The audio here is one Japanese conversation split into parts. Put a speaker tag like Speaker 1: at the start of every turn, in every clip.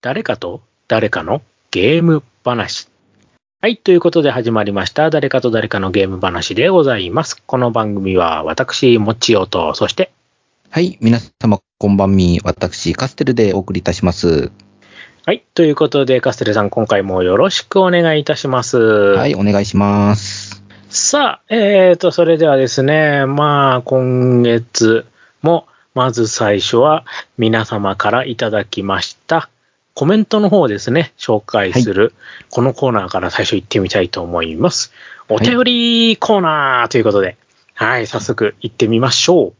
Speaker 1: 誰かと誰かのゲーム話。はい。ということで始まりました。誰かと誰かのゲーム話でございます。この番組は私、もちおと、そして、
Speaker 2: はい。皆様、こんばんみ。私、カステルでお送りいたします。
Speaker 1: はい。ということで、カステレさん、今回もよろしくお願いいたします。は
Speaker 2: はい。お願いします。
Speaker 1: さあ、えーと、それではですね、まあ、今月も、まず最初は皆様からいただきましたコメントの方をですね、紹介する、このコーナーから最初行ってみたいと思います。お便りコーナーということで、はい、早速行ってみましょう。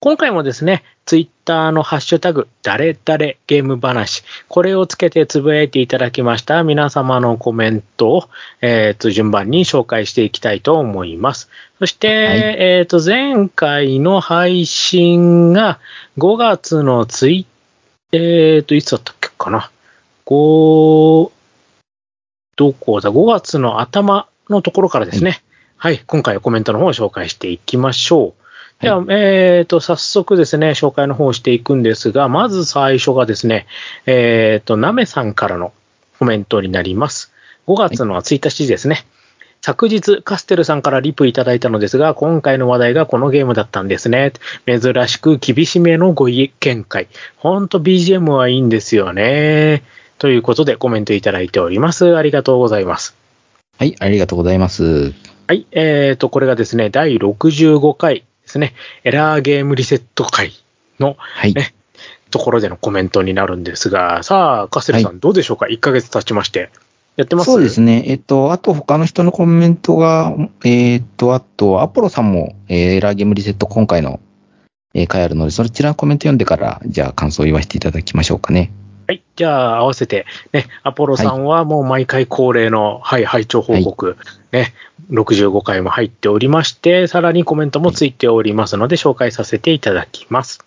Speaker 1: 今回もですね、ツイッターのハッシュタグ、誰々ゲーム話、これをつけてつぶやいていただきました皆様のコメントを、えっ、と、順番に紹介していきたいと思います。そして、えっ、と、前回の配信が5月のツイえっ、と、いつだったかな。5、どこだ ?5 月の頭のところからですね。はい、今回はコメントの方を紹介していきましょう。では、えっ、と、早速ですね、紹介の方をしていくんですが、まず最初がですね、えっ、と、なめさんからのコメントになります。5月の1日ですね。昨日、カステルさんからリプいただいたのですが、今回の話題がこのゲームだったんですね。珍しく厳しめのご意見会。ほんと BGM はいいんですよね。ということでコメントいただいております。ありがとうございます。
Speaker 2: はい。ありがとうございます。
Speaker 1: はい、えーと、これがですね、第65回ですね、エラーゲームリセット会の
Speaker 2: はい。
Speaker 1: ところでのコメントになるんですが、さあ、カステルさん、どうでしょうか ?1 ヶ月経ちまして。やってます？
Speaker 2: そうですね。えっと、あと他の人のコメントが、えっと、あと、アポロさんも、えーエラーゲームリセット今回の、えー回あるので、そちらのコメント読んでから、じゃあ感想を言わせていただきましょうかね。
Speaker 1: はい。じゃあ、合わせて、ね、アポロさんはもう毎回恒例の、はい、拝聴報告、ね、65回も入っておりまして、さらにコメントもついておりますので、紹介させていただきます。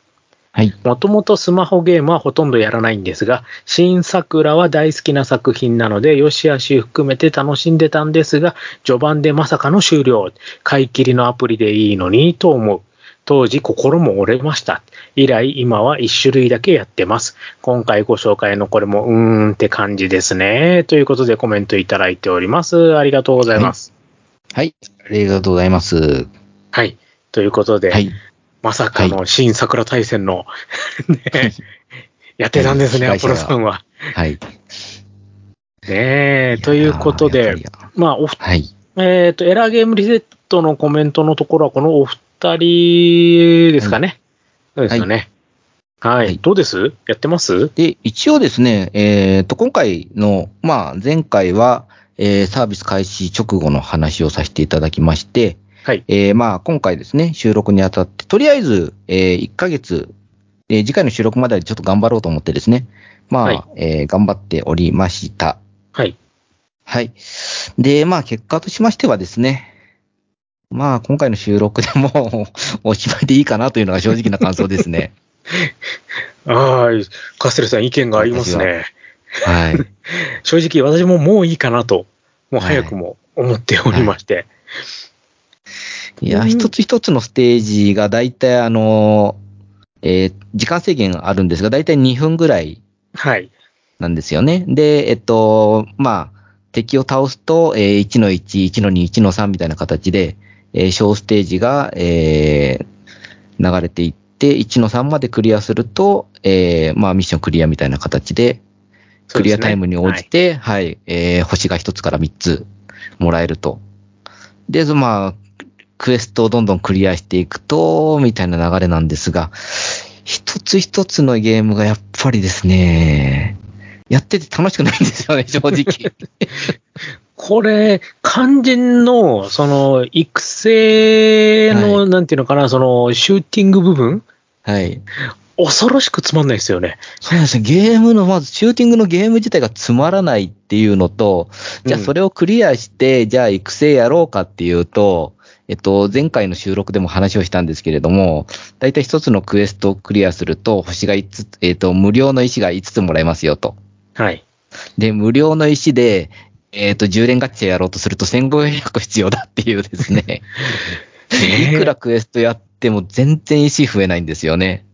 Speaker 2: はい。
Speaker 1: もともとスマホゲームはほとんどやらないんですが、新桜は大好きな作品なので、よしあし含めて楽しんでたんですが、序盤でまさかの終了。買い切りのアプリでいいのにと思う。当時心も折れました。以来今は一種類だけやってます。今回ご紹介のこれもうーんって感じですね。ということでコメントいただいております。ありがとうございます。
Speaker 2: はい。ありがとうございます。
Speaker 1: はい。ということで、
Speaker 2: はい。
Speaker 1: まさかの新桜大戦の、ね、やってたんですね、アポ
Speaker 2: はい
Speaker 1: ロさんは。
Speaker 2: はい。
Speaker 1: ねえ、ということでまあ、おふ、
Speaker 2: はい。
Speaker 1: えっ、と、エラーゲームリセットのコメントのところは、このお二人ですかね。そうですよね。はい。
Speaker 2: はい
Speaker 1: どうです？やってます？
Speaker 2: で、一応ですね、えっ、と、今回の、まあ、前回は、えーサービス開始直後の話をさせていただきまして、
Speaker 1: はい。
Speaker 2: えーまあ、今回ですね、収録にあたって、とりあえず、え1ヶ月、えー次回の収録までちょっと頑張ろうと思ってですね、まあ、
Speaker 1: はい
Speaker 2: えー頑張っておりました。
Speaker 1: はい。
Speaker 2: はい。で、まあ、結果としましてはですね、まあ、今回の収録でもう おしまいでいいかなというのが正直な感想ですね。
Speaker 1: はい。カステルさん、意見がありますね。
Speaker 2: はい。
Speaker 1: 正直、私ももういいかなと、もう早くも思っておりまして。
Speaker 2: いや、
Speaker 1: うん
Speaker 2: 一つ一つのステージが大体あの、えー時間制限あるんですが、大体2分ぐらい
Speaker 1: はい。
Speaker 2: なんですよね。で、えっと、まあ、敵を倒すと、えー1の1、1の2、1の3みたいな形で、えー小ステージが、えー流れていって、1の3までクリアすると、えーまあ、ミッションクリアみたいな形で、クリアタイムに応じて、はい、えー星が1つから3つもらえると。で、そまあ、クエストをどんどんクリアしていくと、みたいな流れなんですが、一つ一つのゲームがやっぱりですね、やってて楽しくないんですよね、正直。
Speaker 1: これ、肝心の、その、育成の、
Speaker 2: は
Speaker 1: なんていうのかな、その、シューティング部分？
Speaker 2: はい。
Speaker 1: 恐ろしくつまんないですよね。
Speaker 2: そうなんですよ。ゲームの、まず、シューティングのゲーム自体がつまらないっていうのと、じゃあ
Speaker 1: うん
Speaker 2: それをクリアして、じゃあ育成やろうかっていうと、えっと、前回の収録でも話をしたんですけれども、だいたい一つのクエストをクリアすると、星が5つ、えっと、無料の石が5つもらえますよと。
Speaker 1: はい。
Speaker 2: で、無料の石で、えっ、と、10連ガッチャやろうとすると1500必要だっていうですね。
Speaker 1: ね
Speaker 2: いくらクエストやっても全然石増えないんですよね。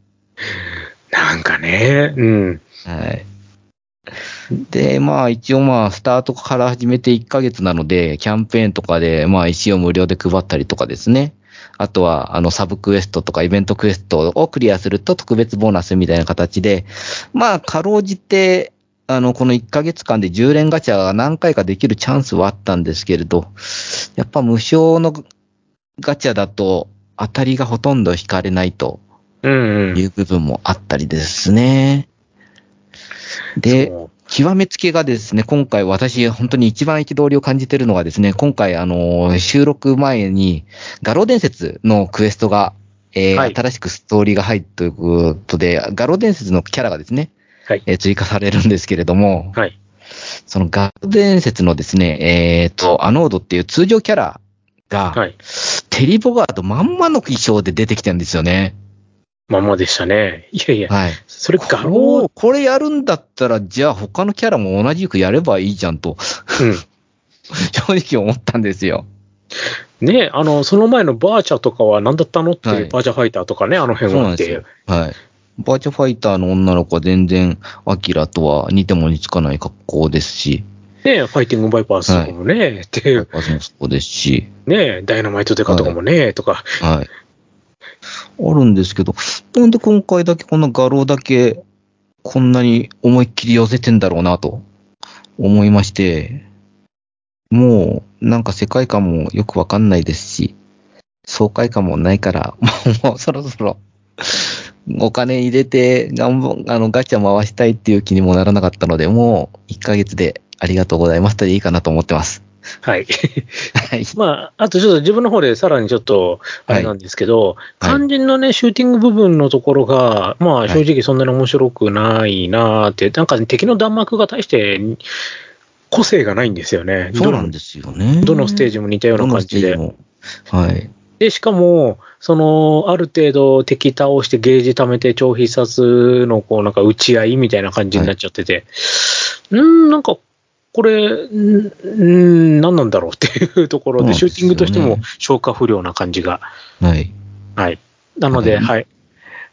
Speaker 1: なんかね、うん。
Speaker 2: はい。で、まあ一応まあスタートから始めて1ヶ月なので、キャンペーンとかでまあ石を無料で配ったりとかですね。あとは、あの、サブクエストとかイベントクエストをクリアすると特別ボーナスみたいな形で、まあ、かろうじて、あの、この1ヶ月間で10連ガチャが何回かできるチャンスはあったんですけれど、やっぱ無償のガチャだと当たりがほとんど引かれないと
Speaker 1: うん、
Speaker 2: いう部分もあったりですね。で、極めつけがですね、今回私本当に一番憤りを感じてるのがですね、今回あの、収録前に、画廊伝説のクエストが、えー
Speaker 1: はい
Speaker 2: 新しくストーリーが入ったということで、画廊伝説のキャラがですね、
Speaker 1: はい。
Speaker 2: えー追加されるんですけれども、
Speaker 1: はい。
Speaker 2: その画廊伝説のですね、えっ、と、アノードっていう通常キャラが、
Speaker 1: はい。
Speaker 2: テリーボガードまんまの衣装で出てきてるんですよね。
Speaker 1: まんまでしたね。いやいや、
Speaker 2: はい。
Speaker 1: それ画
Speaker 2: こ
Speaker 1: 廊
Speaker 2: れ、これやるんだったら、じゃあ他のキャラも同じくやればいいじゃんと、
Speaker 1: うん。
Speaker 2: 正直思ったんですよ。
Speaker 1: ねあの、その前のバーチャとかは何だったのって、
Speaker 2: はい
Speaker 1: バーチャファイターとかね、あの辺はっていう
Speaker 2: そうなんですよ。。はい。バーチャファイターの女の子は全然、アキラとは似ても似つかない格好ですし、
Speaker 1: ねファイティングバイパーズとかもね、っていう、
Speaker 2: パスもそうですし、
Speaker 1: ねダイナマイトデカとかもね、とか、
Speaker 2: はい。あるんですけど、なんで今回だけこの画廊だけ、こんなに思いっきり寄せてんだろうなと思いまして、もうなんか世界観もよくわかんないですし、爽快感もないから、もうそろそろお金入れて、がんぼあのガチャ回したいっていう気にもならなかったので、もう1ヶ月でありがとうございましたでいいかなと思ってます。
Speaker 1: はい。
Speaker 2: はい。
Speaker 1: まあ、あとちょっと自分の方でさらにちょっと、あれなんですけど、
Speaker 2: はい
Speaker 1: 肝心のね、シューティング部分のところが、まあ
Speaker 2: い
Speaker 1: 正直そんなに面白くないなーって、なんか敵の弾幕が大して個性がないんですよね。
Speaker 2: そうなんですよね。
Speaker 1: どのステージも似たような感じで
Speaker 2: はい。
Speaker 1: で、しかも、その、ある程度敵倒してゲージ貯めて超必殺のこうなんか打ち合いみたいな感じになっちゃってて、うーん、なんか、これ、んん何なんだろうっていうところで、シューティングとしても消化不良な感じが。
Speaker 2: はい。
Speaker 1: はい。なので、
Speaker 2: はい
Speaker 1: はい。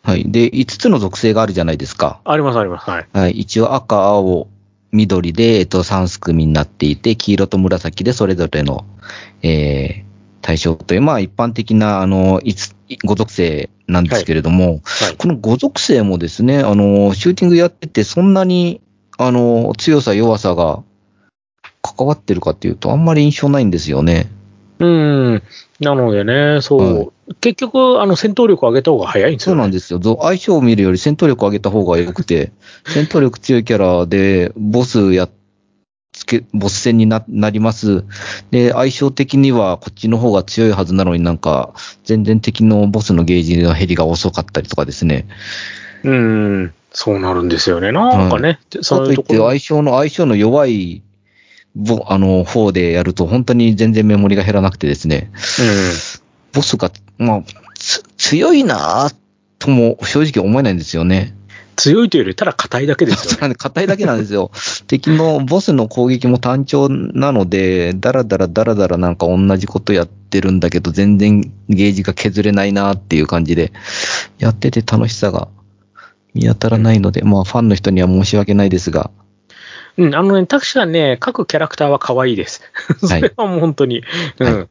Speaker 2: はい。で、5つの属性があるじゃないですか。
Speaker 1: あります、あります。はい。
Speaker 2: はい。一応赤、青、緑で、えっと、3す組になっていて、黄色と紫でそれぞれの、えー、対象という、まあ一般的な、あの、いつ、5属性なんですけれども、
Speaker 1: はい。
Speaker 2: この5属性もですね、あの、シューティングやってて、そんなに、あの、強さ、弱さが関わってるかっていうと、あんまり印象ないんですよね。
Speaker 1: うん。なのでね、そう。
Speaker 2: はい
Speaker 1: 結局、あの、戦闘力を上げた方が早いんですよ、ね。
Speaker 2: そうなんですよ。ぞ相性を見るより戦闘力を上げた方が良くて、戦闘力強いキャラで、ボスやっつけ、ボス戦にななります。で、相性的にはこっちの方が強いはずなのになんか、全然敵のボスのゲージの減りが遅かったりとかですね。
Speaker 1: うん。そうなるんですよね。なんかね、そ
Speaker 2: かといって
Speaker 1: ういうと。
Speaker 2: 相性の、相性の弱い、ぼあの、方でやると本当に全然メモリが減らなくてですね。ボスが、まあ、つ強いなぁとも正直思えないんですよね。
Speaker 1: 強いというより、ただ硬いだけですよね。
Speaker 2: 硬いだけなんですよ。敵のボスの攻撃も単調なので、だらだらだらだらなんか同じことやってるんだけど、全然ゲージが削れないなっていう感じで、やってて楽しさが見当たらないので、まあファンの人には申し訳ないですが、
Speaker 1: うん、あのね、確かにね、各キャラクターは可愛いです。そ
Speaker 2: はい
Speaker 1: れはもう本当に、うん。
Speaker 2: は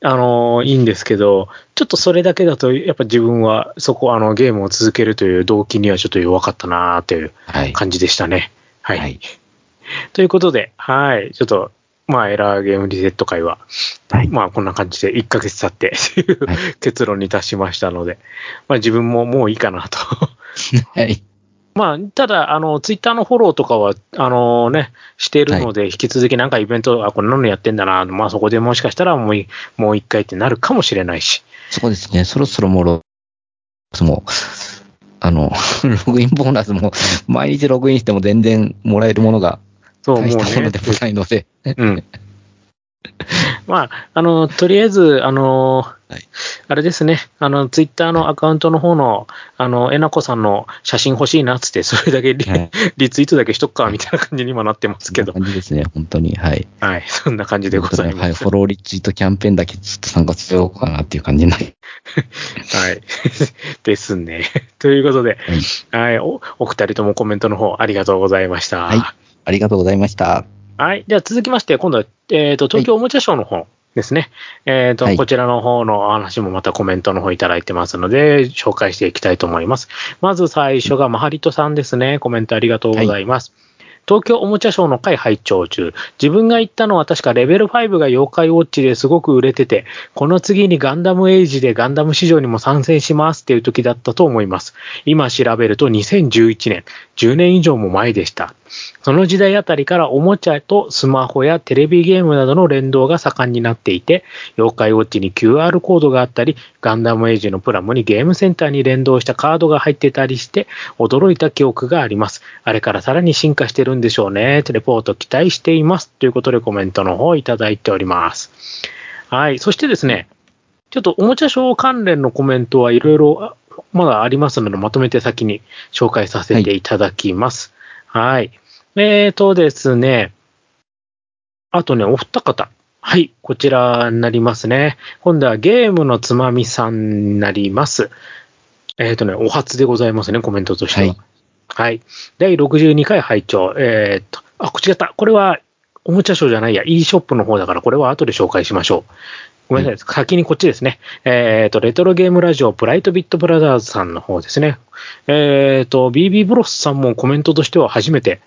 Speaker 1: あの、いいんですけど、ちょっとそれだけだと、やっぱ自分はそこ、あの、ゲームを続けるという動機にはちょっと弱かったなーっていう
Speaker 2: はい。
Speaker 1: 感じでしたね。はい。
Speaker 2: はい。
Speaker 1: ということで、はい。ちょっと、まあ、エラーゲームリセット会は、
Speaker 2: はい。
Speaker 1: まあ、こんな感じで1ヶ月経って っていう、
Speaker 2: はい
Speaker 1: 結論に達しましたので、まあ、自分ももういいかなと。
Speaker 2: はい。
Speaker 1: まあ、ただ、あの、ツイッターのフォローとかは、あのね、しているので、引き続きなんかイベント、あ、こんなのやってんだな、まあそこでもしかしたらもうい、もう一回ってなるかもしれないし。
Speaker 2: そうですね。そろそろもうロ、もう、あの、ログインボーナスも、毎日ログインしても全然もらえるものが
Speaker 1: そう、もう
Speaker 2: 大したもの
Speaker 1: ね
Speaker 2: で。もないので、
Speaker 1: うん。まあ、あの、とりあえず、あの、
Speaker 2: はい
Speaker 1: あれですね、あの、ツイッターのアカウントの方の、あの、えなこさんの写真欲しいなっつって、それだけリ,、
Speaker 2: はい
Speaker 1: リツイートだけしとくか、みたいな感じに今なってますけど
Speaker 2: こん。な感じですね、本当に。はい。
Speaker 1: はい、そんな感じでござい
Speaker 2: はい、
Speaker 1: ます。
Speaker 2: フォローリツイートキャンペーンだけちょっと参加しようかなっていう感じになり。
Speaker 1: はい。ですね。ということで、はい、お、お二人ともコメントの方ありがとうございました。
Speaker 2: はいありがとうございました。
Speaker 1: はい。では続きまして、今度は、えっ、と、東京おもちゃショーの方ですね。えっ、と、
Speaker 2: はい
Speaker 1: こちらの方のお話もまたコメントの方いただいてますので、紹介していきたいと思います。まず最初がマハリトさんですね。コメントありがとうございます。東京おもちゃショーの会拝聴中。自分が行ったのは確かレベル5が妖怪ウォッチですごく売れてて、この次にガンダムエイジでガンダム市場にも参戦しますっていう時だったと思います。今調べると2011年、10年以上も前でした。その時代あたりからおもちゃとスマホやテレビゲームなどの連動が盛んになっていて、妖怪ウォッチに QR コードがあったり、ガンダムエイジのプラモにゲームセンターに連動したカードが入ってたりして、驚いた記憶があります。あれからさらに進化してるんでしょうね。テレポート期待しています。ということでコメントの方をいただいております。はい。そしてですね、ちょっとおもちゃショー関連のコメントはいろいろまだありますので、まとめて先に紹介させていただきます。はい。えーとですね、あとね、お二方。はい、こちらになりますね。今度はゲームのつまみさんになります。えーとね、お初でございますね、コメントとしては。
Speaker 2: はい
Speaker 1: はい。第62回拝聴えーっと、あ、こっちった。これは、おもちゃショーじゃないや、e ショップの方だから、これは後で紹介しましょう。ごめんなさい、先にこっちですね。えーっと、レトロゲームラジオ、ブライトビットブラザーズさんの方ですね。えーっと、BB ブロスさんもコメントとしては初めて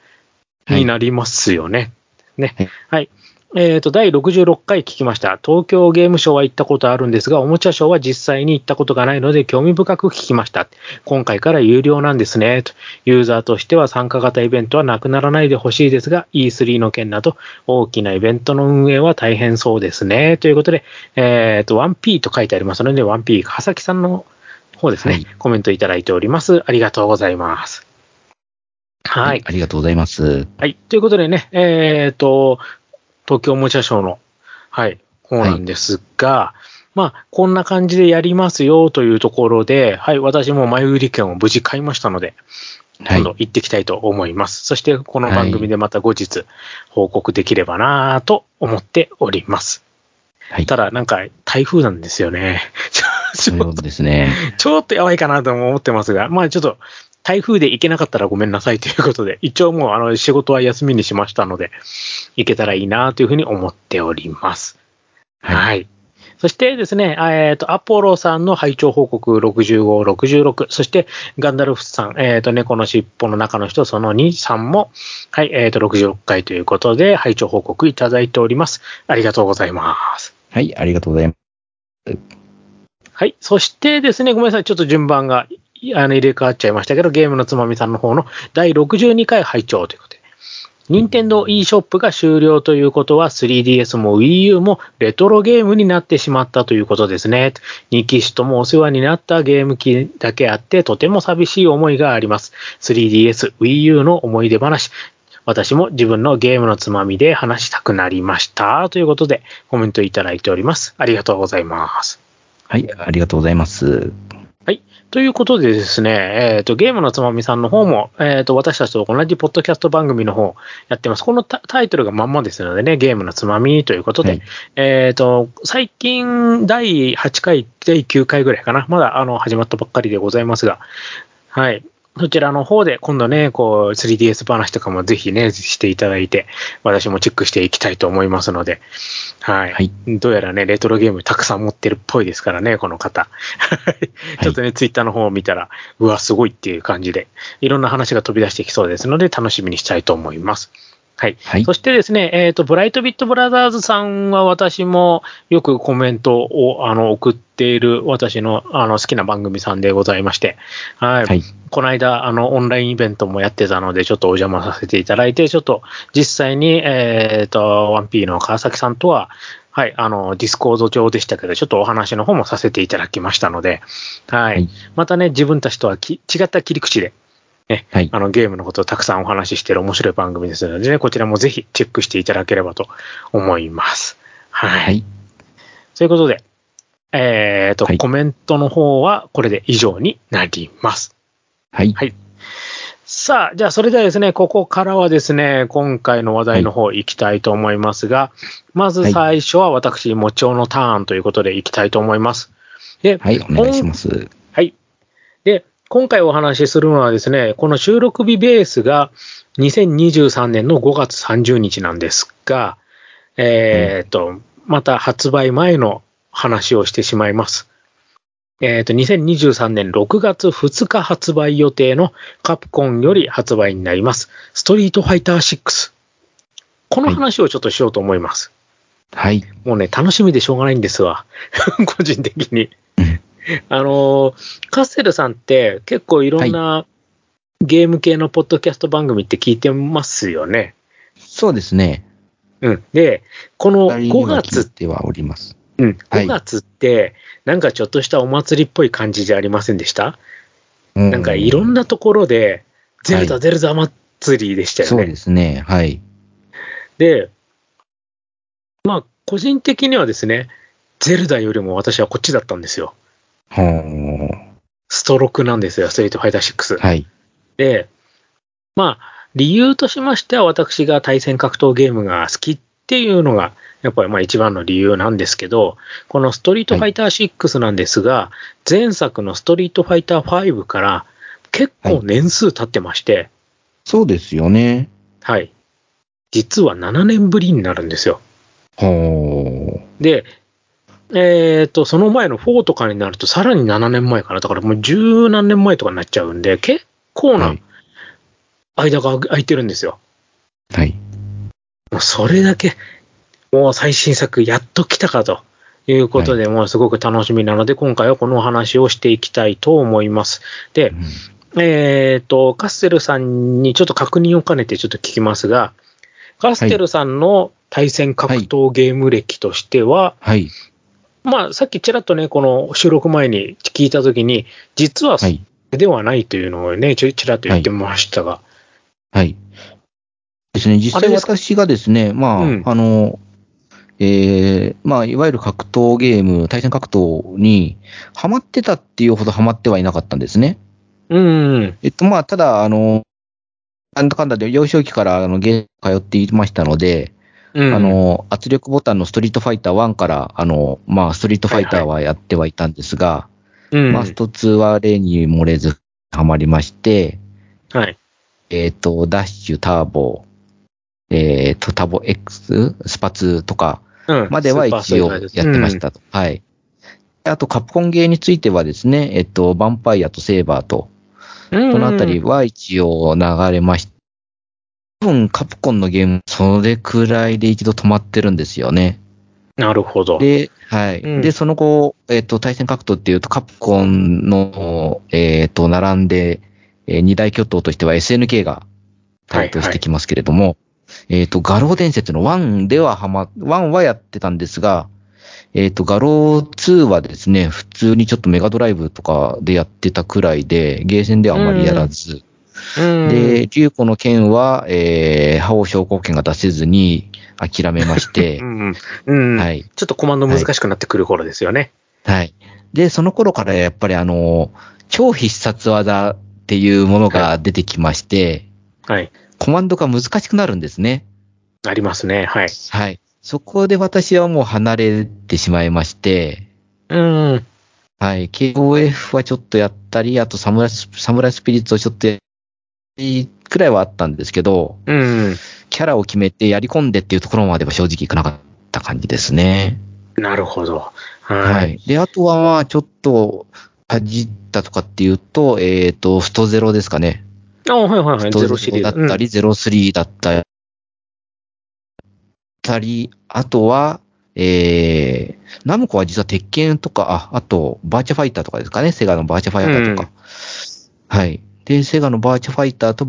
Speaker 1: になりますよね。ね。
Speaker 2: はい
Speaker 1: はい。えっ、と、第66回聞きました。東京ゲームショウは行ったことあるんですが、おもちゃショーは実際に行ったことがないので興味深く聞きました。今回から有料なんですね。とユーザーとしては参加型イベントはなくならないでほしいですが、E3 の件など大きなイベントの運営は大変そうですね。ということで、えっ、と、1P と書いてありますので、1P、はさきさんの方ですね、
Speaker 2: はい
Speaker 1: コメントいただいております。ありがとうございます。はい。
Speaker 2: ありがとうございます。
Speaker 1: はい。ということでね、えっ、と、東京おもちゃショーの、はい、方なんですが、まあ、こんな感じでやりますよというところで、はい、私も前売り券を無事買いましたので、
Speaker 2: はい
Speaker 1: 今度。行ってきたいと思います。そして、この番組でまた後日報告できればなぁと思っております。
Speaker 2: はい。
Speaker 1: ただ、なんか、台風なんですよね。
Speaker 2: そうですね。
Speaker 1: ちょっとやばいかなとも思ってますが、まあちょっと、台風で行けなかったらごめんなさいということで、一応もうあの仕事は休みにしましたので、行けたらいいなというふうに思っております。はい。そしてですね、えっ、と、アポロさんの拝聴報告65、66、そしてガンダルフさん、えっ、と、猫の尻尾の中の人、その2、3も、はい、えっ、と、66回ということで、拝聴報告いただいております。ありがとうございます。
Speaker 2: はい、ありがとうございます。
Speaker 1: はい。そしてですね、ごめんなさい。ちょっと順番がいあの入れ替わっちゃいましたけど、ゲームのつまみさんの方の第62回拝聴ということで。任天堂 e ショップが終了ということは 3DS も Wii U もレトロゲームになってしまったということですね。2機種ともお世話になったゲーム機だけあってとても寂しい思いがあります。3DS、Wii U の思い出話。私も自分のゲームのつまみで話したくなりました。ということでコメントいただいております。ありがとうございます。
Speaker 2: はい、ありがとうございます。
Speaker 1: はい。ということでですね、えっ、と、ゲームのつまみさんの方も、えっ、と、私たちと同じポッドキャスト番組の方やってます。このタタイトルがまんまですのでね、ゲームのつまみということで、
Speaker 2: はい
Speaker 1: えっ、と、最近、第8回、第9回ぐらいかな。まだ、あの、始まったばっかりでございますが、はい。そちらの方で、今度ね、こう、3DS 話とかもぜひね、していただいて、私もチェックしていきたいと思いますので、はい。
Speaker 2: はい
Speaker 1: どうやらね、レトロゲームたくさん持ってるっぽいですからね、この方。ちょっとね、ツイッターの方を見たら、うわ、すごいっていう感じで、いろんな話が飛び出してきそうですので、楽しみにしたいと思います。はい。
Speaker 2: はい
Speaker 1: そしてですね、えっ、と、ブライトビットブラザーズさんは私もよくコメントをあの送っている私のあの好きな番組さんでございまして、はい。
Speaker 2: はい。
Speaker 1: この間、あの、オンラインイベントもやってたので、ちょっとお邪魔させていただいて、ちょっと実際に、えっ、と、1P の川崎さんとは、はい、あの、ディスコード上でしたけど、ちょっとお話の方もさせていただきましたので、はい。
Speaker 2: はい
Speaker 1: またね、自分たちとはき違った切り口で、ね、
Speaker 2: はい
Speaker 1: あの、ゲームのことをたくさんお話ししている面白い番組ですので、ね、こちらもぜひチェックしていただければと思います。はい。
Speaker 2: はい。
Speaker 1: ということで、えっ、と、
Speaker 2: はい
Speaker 1: コメントの方はこれで以上になります。
Speaker 2: はい。
Speaker 1: はいさあ、じゃあそれではですね、ここからはですね、今回の話題の方行きたいと思いますが、まず最初は私、もちおのターンということで行きたいと思います。で、
Speaker 2: はい、お願いします。
Speaker 1: はい。で、今回お話しするのはですね、この収録日ベースが2023年の5月30日なんですが、えっ、と、また発売前の話をしてしまいます。えっ、と、2023年6月2日発売予定のカプコンより発売になります。ストリートファイター6。この話をちょっとしようと思います。
Speaker 2: はい。
Speaker 1: もうね、楽しみでしょうがないんですわ。個人的に
Speaker 2: うん。
Speaker 1: あのー、カッセルさんって結構いろんなゲーム系のポッドキャスト番組って聞いてますよね。
Speaker 2: そうですね。
Speaker 1: うん。で、この5
Speaker 2: 二人には聞い
Speaker 1: 月、
Speaker 2: てはおります。
Speaker 1: うん、
Speaker 2: はい
Speaker 1: 5月って、なんかちょっとしたお祭りっぽい感じじゃありませんでした、
Speaker 2: な
Speaker 1: なんかいろんなところで、ゼルダ、ゼルダ祭りでしたよね。
Speaker 2: そうですね。はい。
Speaker 1: で、まあ、個人的にはですね、ゼルダよりも私はこっちだったんですよ。ストロークなんですよ、ストリートファイター6。
Speaker 2: はい。
Speaker 1: で、まあ、理由としましては、私が対戦格闘ゲームが好きっていうのが、やっぱりまあ一番の理由なんですけど、このストリートファイター6なんですが、前作のストリートファイター5から結構年数経ってまして、
Speaker 2: そうですよね。
Speaker 1: はい。実は7年ぶりになるんですよ。
Speaker 2: ほー。
Speaker 1: で、えっ、と、その前の4とかになるとさらに7年前かな。だからもう十何年前とかになっちゃうんで、結構
Speaker 2: は
Speaker 1: ない間が空いてるんですよ。
Speaker 2: はい。
Speaker 1: もうそれだけ、もう最新作やっと来たかということで、もうすごく楽しみなので、今回はこのお話をしていきたいと思います。で
Speaker 2: う、ん
Speaker 1: えっ、と、カッセルさんにちょっと確認を兼ねてちょっと聞きますが、カッセルさんの対戦格闘ゲーム歴としては、
Speaker 2: はい。
Speaker 1: まあ、さっきちらっとね、この収録前に聞いたときに、実はそ
Speaker 2: はい。
Speaker 1: れではないというのをね、ちょちらっと言ってましたが、
Speaker 2: はい。ですね。実際私がですね、まあ、
Speaker 1: うん
Speaker 2: あの、えー、まあ、いわゆる格闘ゲーム、対戦格闘にハマってたっていうほどハマってはいなかったんですね。
Speaker 1: うん、
Speaker 2: えっと、まあ、ただ、あの、なんだかんだで幼少期からあのゲーム通っていましたので、
Speaker 1: うん、
Speaker 2: あの、圧力ボタンのストリートファイター1から、あの、まあ、ストリートファイターはやってはいたんですが、
Speaker 1: うん、
Speaker 2: まあ、スト2は例に漏れずハマりまして、
Speaker 1: はい。
Speaker 2: えっ、と、ダッシュ、ターボ、えっ、と、タボ X、スパ2とか
Speaker 1: うん
Speaker 2: までは一応やってまし。たと。はい。あと、カプコンゲーについてはですね、えっ、と、ヴァンパイアとセーバーと、
Speaker 1: うん
Speaker 2: このあたりは一応流れました。多分、カプコンのゲーム、それくらいで一度止まってるんですよね。
Speaker 1: なるほど。
Speaker 2: で、はい。
Speaker 1: うん
Speaker 2: で、その後、えっ、と、対戦格闘っていうと、カプコンの、えっ、と、並んで、えー二大巨頭としては SNK が台頭してきますけれども、えっ、と、画廊伝説の1でははま、1はやってたんですが、えっ、と、画廊2はですね、普通にちょっとメガドライブとかでやってたくらいで、ゲーセンではあまりやらず、
Speaker 1: うん、
Speaker 2: で、竜子の剣は、えー、覇王昇降剣が出せずに諦めまして
Speaker 1: う、ん、うん、
Speaker 2: はい。
Speaker 1: ちょっとコマンド難しくなってくる頃ですよね。
Speaker 2: はい。で、その頃からやっぱりあの、超必殺技っていうものが出てきまして、
Speaker 1: はい。
Speaker 2: コマンドが難しくなるんですね。
Speaker 1: ありますね。はい。
Speaker 2: はい。そこで私はもう離れてしまいまして、
Speaker 1: うん。
Speaker 2: はい。KOF はちょっとやったり、あとサムライス、サムライスピリッツをちょっとやったりくらいはあったんですけど、
Speaker 1: うん。
Speaker 2: キャラを決めてやり込んでっていうところまでは正直いかなかった感じですね。
Speaker 1: なるほど。は。
Speaker 2: はいい。で、あとはまあ、ちょっと、かじったとかっていうと、えっ、と、ストゼロですかね。
Speaker 1: あはいはいはい。
Speaker 2: スト
Speaker 1: ゼロシリーズ。
Speaker 2: だったり、ゼロスリーだったり、あとは、えー、ナムコは実は鉄拳とか、あ、あと、バーチャファイターとかですかね。セガのバーチャファイターとか。はい。で、セガのバーチャファイターと、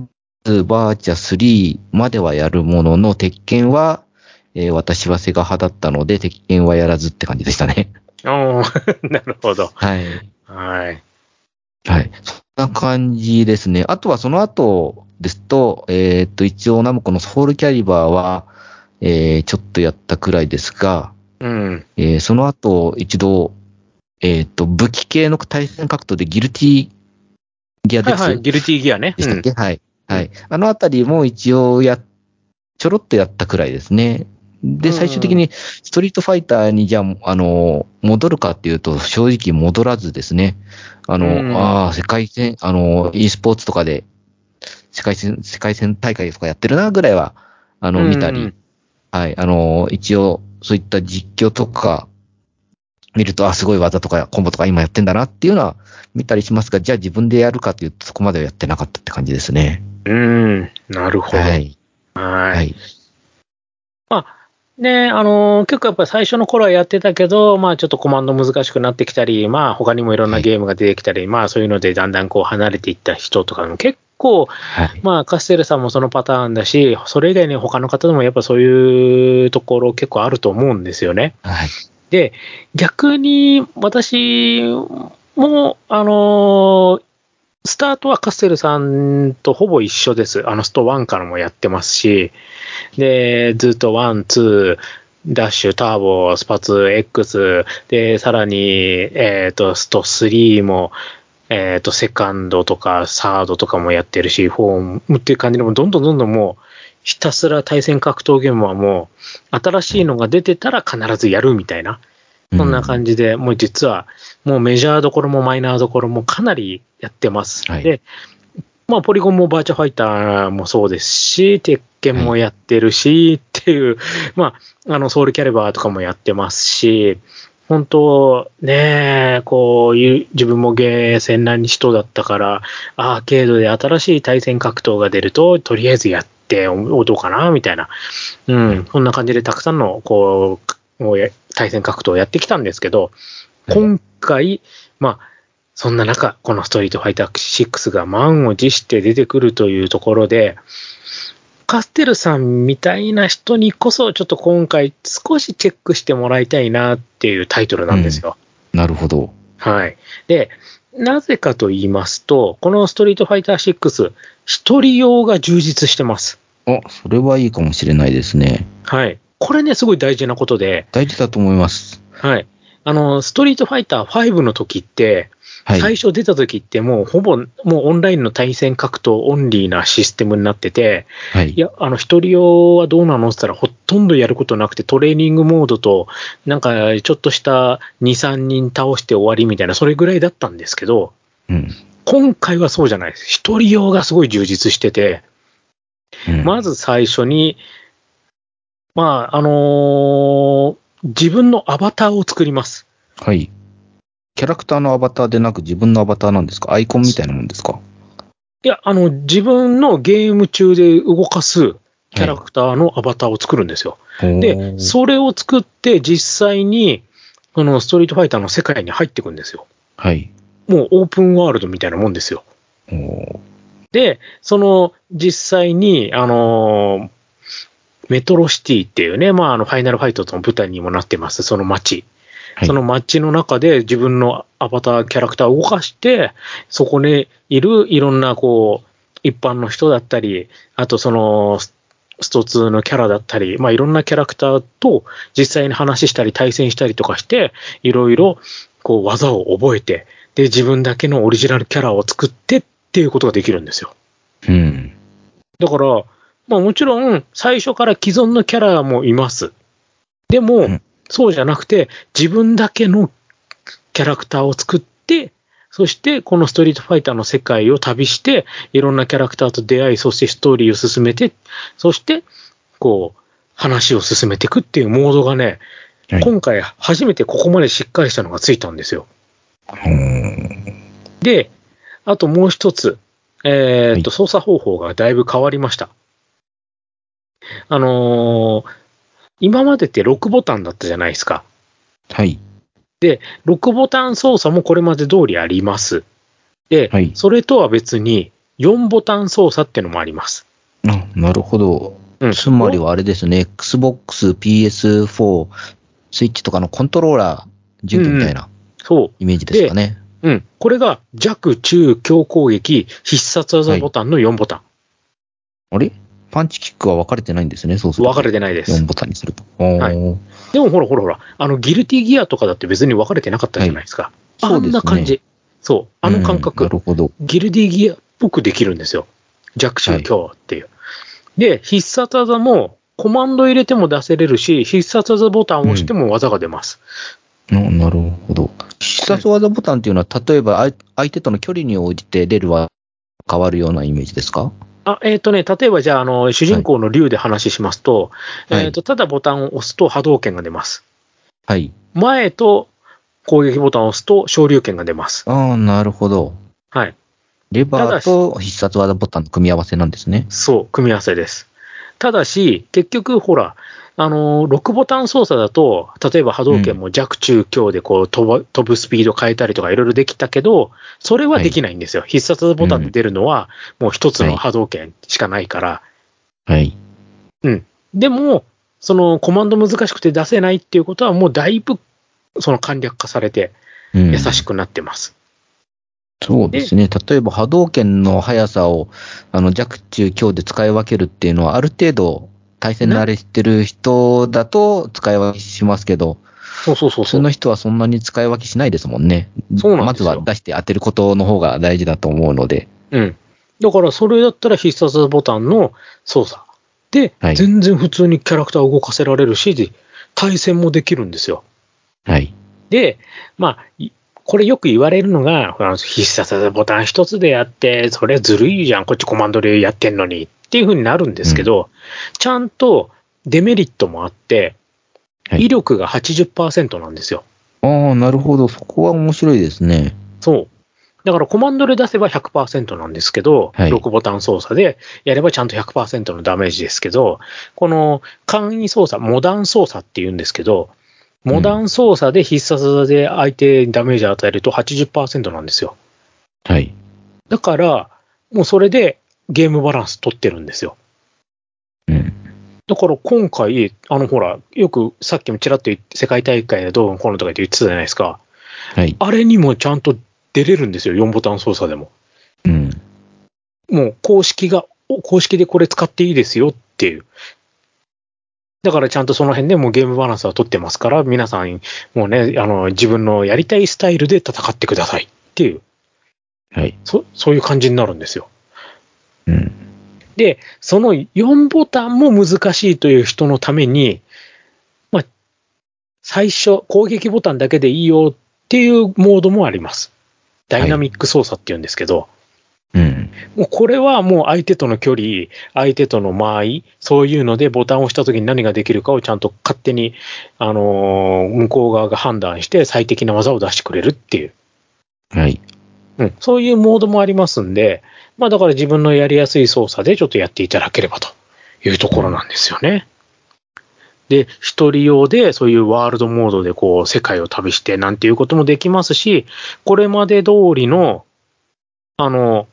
Speaker 2: バーチャ3まではやるものの、鉄拳は、えー私はセガ派だったので、鉄拳はやらずって感じでしたね。
Speaker 1: うん。ああ、なるほど。
Speaker 2: はい。
Speaker 1: はい。
Speaker 2: はい。そんな感じですね。あとはその後ですと、えーっと、一応ナムコのソウルキャリバーは、えー、ちょっとやったくらいですが、
Speaker 1: うん。
Speaker 2: えーその後一度、えっ、と、武器系の対戦格闘でギルティギアデックス
Speaker 1: はいはい、ギルティギアね。
Speaker 2: でしたっけ、はい。はい。あのあたりも一応や、ちょろっとやったくらいですね。で、
Speaker 1: うん
Speaker 2: 最終的にストリートファイターにじゃあ、あの、戻るかっていうと、正直戻らずですね。あの、
Speaker 1: うん
Speaker 2: ああ、世界戦、あの、e スポーツとかで、世界戦、世界戦大会とかやってるな、ぐらいは、あの、
Speaker 1: うん
Speaker 2: 見たり、はい。あの、一応、そういった実況とか、見ると、あ、すごい技とかコンボとか今やってんだなっていうのは見たりしますが、じゃあ自分でやるかっていうと、そこまではやってなかったって感じですね。
Speaker 1: うん、なるほど。
Speaker 2: は
Speaker 1: はい。
Speaker 2: い。はい。
Speaker 1: ね、あのー結構やっぱり最初の頃はやってたけど、まあちょっとコマンド難しくなってきたり、まあ他にもいろんなゲームが出てきたり、まあそういうのでだんだんこう離れていった人とかも結構、
Speaker 2: はい。
Speaker 1: まあカステルさんもそのパターンだし、それ以外に他の方でもやっぱそういうところ結構あると思うんですよね。
Speaker 2: はい。
Speaker 1: で、逆に私も、あのースタートはカステルさんとほぼ一緒です。あの、スト1からもやってますし、で、ずっと1、2、ダッシュ、ターボ、スパツ、X、で、さらに、えっ、と、スト3も、えっ、と、セカンドとか、サードとかもやってるし、フォームっていう感じでも、どんどんどんどんもう、ひたすら対戦格闘ゲームはもう、新しいのが出てたら必ずやるみたいな、そんな感じで、もう実は、もうメジャーどころもマイナーどころもかなりやってます。
Speaker 2: はい。
Speaker 1: で、まあ、ポリゴンもバーチャファイターもそうですし、鉄拳もやってるし、っていう、まあ、あの、ソウルキャリバーとかもやってますし、本当ねえ、こういう、自分もゲーセンな人だったから、アーケードで新しい対戦格闘が出ると、とりあえずやって、おどうかな、みたいな。うん、そんな感じでたくさんの、こう、対戦格闘をやってきたんですけど、今回、まあ、そんな中、このストリートファイター6が満を持して出てくるというところで、カステルさんみたいな人にこそ、ちょっと今回少しチェックしてもらいたいなっていうタイトルなんですよ。
Speaker 2: なるほど。
Speaker 1: はい。で、なぜかと言いますと、このストリートファイター6、一人用が充実してます。
Speaker 2: あ、それはいいかもしれないですね。
Speaker 1: はい。これね、すごい大事なことで、
Speaker 2: 大事だと思います。
Speaker 1: はい。あの、ストリートファイター5の時って、
Speaker 2: はい。
Speaker 1: 最初出た時ってもうほぼ、もうオンラインの対戦格闘オンリーなシステムになってて、
Speaker 2: はい。
Speaker 1: いや、あの、一人用はどうなのって言ったらほとんどやることなくてトレーニングモードと、なんかちょっとした2、3人倒して終わりみたいな、それぐらいだったんですけど、
Speaker 2: うん。
Speaker 1: 今回はそうじゃないです。一人用がすごい充実してて、
Speaker 2: うん
Speaker 1: まず最初に、まあ、あのー自分のアバターを作ります。
Speaker 2: はい。キャラクターのアバターでなく自分のアバターなんですか？アイコンみたいなもんですか？
Speaker 1: いや、あの、自分のゲーム中で動かすキャラクターのアバターを作るんですよ。で、
Speaker 2: おー
Speaker 1: それを作って実際に、このストリートファイターの世界に入っていくんですよ。
Speaker 2: はい。
Speaker 1: もうオープンワールドみたいなもんですよ。で、その実際に、あのーメトロシティっていうね、まあ、あの、ファイナルファイトの舞台にもなってます、その街。
Speaker 2: はい
Speaker 1: その街の中で自分のアバター、キャラクターを動かして、そこにいるいろんな、こう、一般の人だったり、あとその、ススト2のキャラだったり、まあいろんなキャラクターと実際に話したり対戦したりとかして、いろいろこう技を覚えて、で、自分だけのオリジナルキャラを作ってっていうことができるんですよ。
Speaker 2: うん。
Speaker 1: だから、まあもちろん最初から既存のキャラもいます。でも、
Speaker 2: うん
Speaker 1: そうじゃなくて、自分だけのキャラクターを作って、そしてこのストリートファイターの世界を旅して、いろんなキャラクターと出会い、そしてストーリーを進めて、そして、こう、話を進めていくっていうモードがね、
Speaker 2: はい
Speaker 1: 今回初めてここまでしっかりしたのがついたんですよ。で、あともう一つ、えーっと、
Speaker 2: は
Speaker 1: 操作方法がだいぶ変わりました。あのー今までって6ボタンだったじゃないですか。
Speaker 2: はい。
Speaker 1: 6ボタン操作もこれまで通りあります。で、
Speaker 2: はい
Speaker 1: それとは別に4ボタン操作ってのもあります。
Speaker 2: あ、なるほど。
Speaker 1: うん
Speaker 2: つまりはあれですね、Xbox、PS4、スイッチとかのコントローラー準備みたいな
Speaker 1: そう。
Speaker 2: イメージですかね。
Speaker 1: うん。これが弱、中、強攻撃、必殺技ボタンの4ボタン。
Speaker 2: あれ？パンチキックは分かれてないんですね、そうすると。
Speaker 1: 分かれてないです。
Speaker 2: 4ボタンにすると。
Speaker 1: はいでもほらほらほら、あの、ギルティギアとかだって別に分かれてなかったじゃないですか。あ
Speaker 2: そうですね
Speaker 1: んな感じ。そう、あの感覚
Speaker 2: うんな。るほど。
Speaker 1: ギルディギアっぽくできるんですよ。弱中強っていう。で、必殺技も、コマンド入れても出せれるし、必殺技ボタンを押しても技が出ます。
Speaker 2: ななるほど。必殺技ボタンっていうのは、例えば相相手との距離に応じて出るは変わるようなイメージですか？
Speaker 1: あ、えっ、とね、例えばじゃあ、あの、主人公の竜で話しますと、
Speaker 2: はい
Speaker 1: えっ、と、ただボタンを押すと波動拳が出ます。
Speaker 2: はい。
Speaker 1: 前と攻撃ボタンを押すと昇竜拳が出ます。
Speaker 2: ああ、なるほど。
Speaker 1: はい。
Speaker 2: レバーと必殺技ボタンの組み合わせなんですね。
Speaker 1: そう、組み合わせです。ただし、結局、ほら、あのー、6ボタン操作だと、例えば波動拳も弱中強でこう飛ぶスピード変えたりとかいろいろできたけど、それはできないんですよ。必殺ボタンで出るのは、もう一つの波動拳しかないから。
Speaker 2: はい。
Speaker 1: でも、そのコマンド難しくて出せないっていうことは、もうだいぶ、その簡略化されて
Speaker 2: うん
Speaker 1: 優しくなってます。
Speaker 2: そうですね。例えば波動拳の速さをあの弱中強で使い分けるっていうのは、ある程度対戦慣れしてる人だと使い分けしますけど、
Speaker 1: そうそうそうそう
Speaker 2: 普通の。人はそんなに使い分けしないですもんね。
Speaker 1: そうなんですよ
Speaker 2: まずは出して当てることの方が大事だと思うので。
Speaker 1: うん。だから、それだったら必殺ボタンの操作で、
Speaker 2: はい
Speaker 1: 全然普通にキャラクターを動かせられるし、で対戦もできるんですよ。
Speaker 2: はい。
Speaker 1: で、まあ、いこれよく言われるのが、必殺ボタン一つでやって、それずるいじゃん、こっちコマンドでやってんのにっていう風になるんですけど、ちゃんとデメリットもあって、
Speaker 2: はい
Speaker 1: 威力が80%なんですよ。
Speaker 2: ああ、なるほど。そこは面白いですね。
Speaker 1: そう。だからコマンドで出せば100%なんですけど、
Speaker 2: はい
Speaker 1: 6ボタン操作でやればちゃんと100%のダメージですけど、この簡易操作、モダン操作って言うんですけど、モダン操作で必殺技で相手にダメージを与えると80%なんですよ。
Speaker 2: はい。
Speaker 1: だから、もうそれでゲームバランス取ってるんですよ。
Speaker 2: うん。
Speaker 1: だから今回、あのほら、よくさっきもちらっと世界大会でどうのこうのとか言ってたじゃないですか。
Speaker 2: はい。
Speaker 1: あれにもちゃんと出れるんですよ、4ボタン操作でも。
Speaker 2: うん。
Speaker 1: もう公式が、お公式でこれ使っていいですよっていう。だからちゃんとその辺でもうゲームバランスは取ってますから、皆さんもうね、あの、自分のやりたいスタイルで戦ってくださいっていう、
Speaker 2: はい。
Speaker 1: そそういう感じになるんですよ。
Speaker 2: うん。
Speaker 1: で、その4ボタンも難しいという人のために、まあ、最初、攻撃ボタンだけでいいよっていうモードもあります。ダイナミック操作っていうんですけど、
Speaker 2: うん。
Speaker 1: もうこれはもう相手との距離、相手との間合い、そういうのでボタンを押した時に何ができるかをちゃんと勝手に、あのー向こう側が判断して最適な技を出してくれるっていう、
Speaker 2: はい。
Speaker 1: うん、そういうモードもありますんで、まあだから自分のやりやすい操作でちょっとやっていただければというところなんですよね。で、一人用でそういうワールドモードでこう世界を旅してなんていうこともできますし、これまで通りの、あの、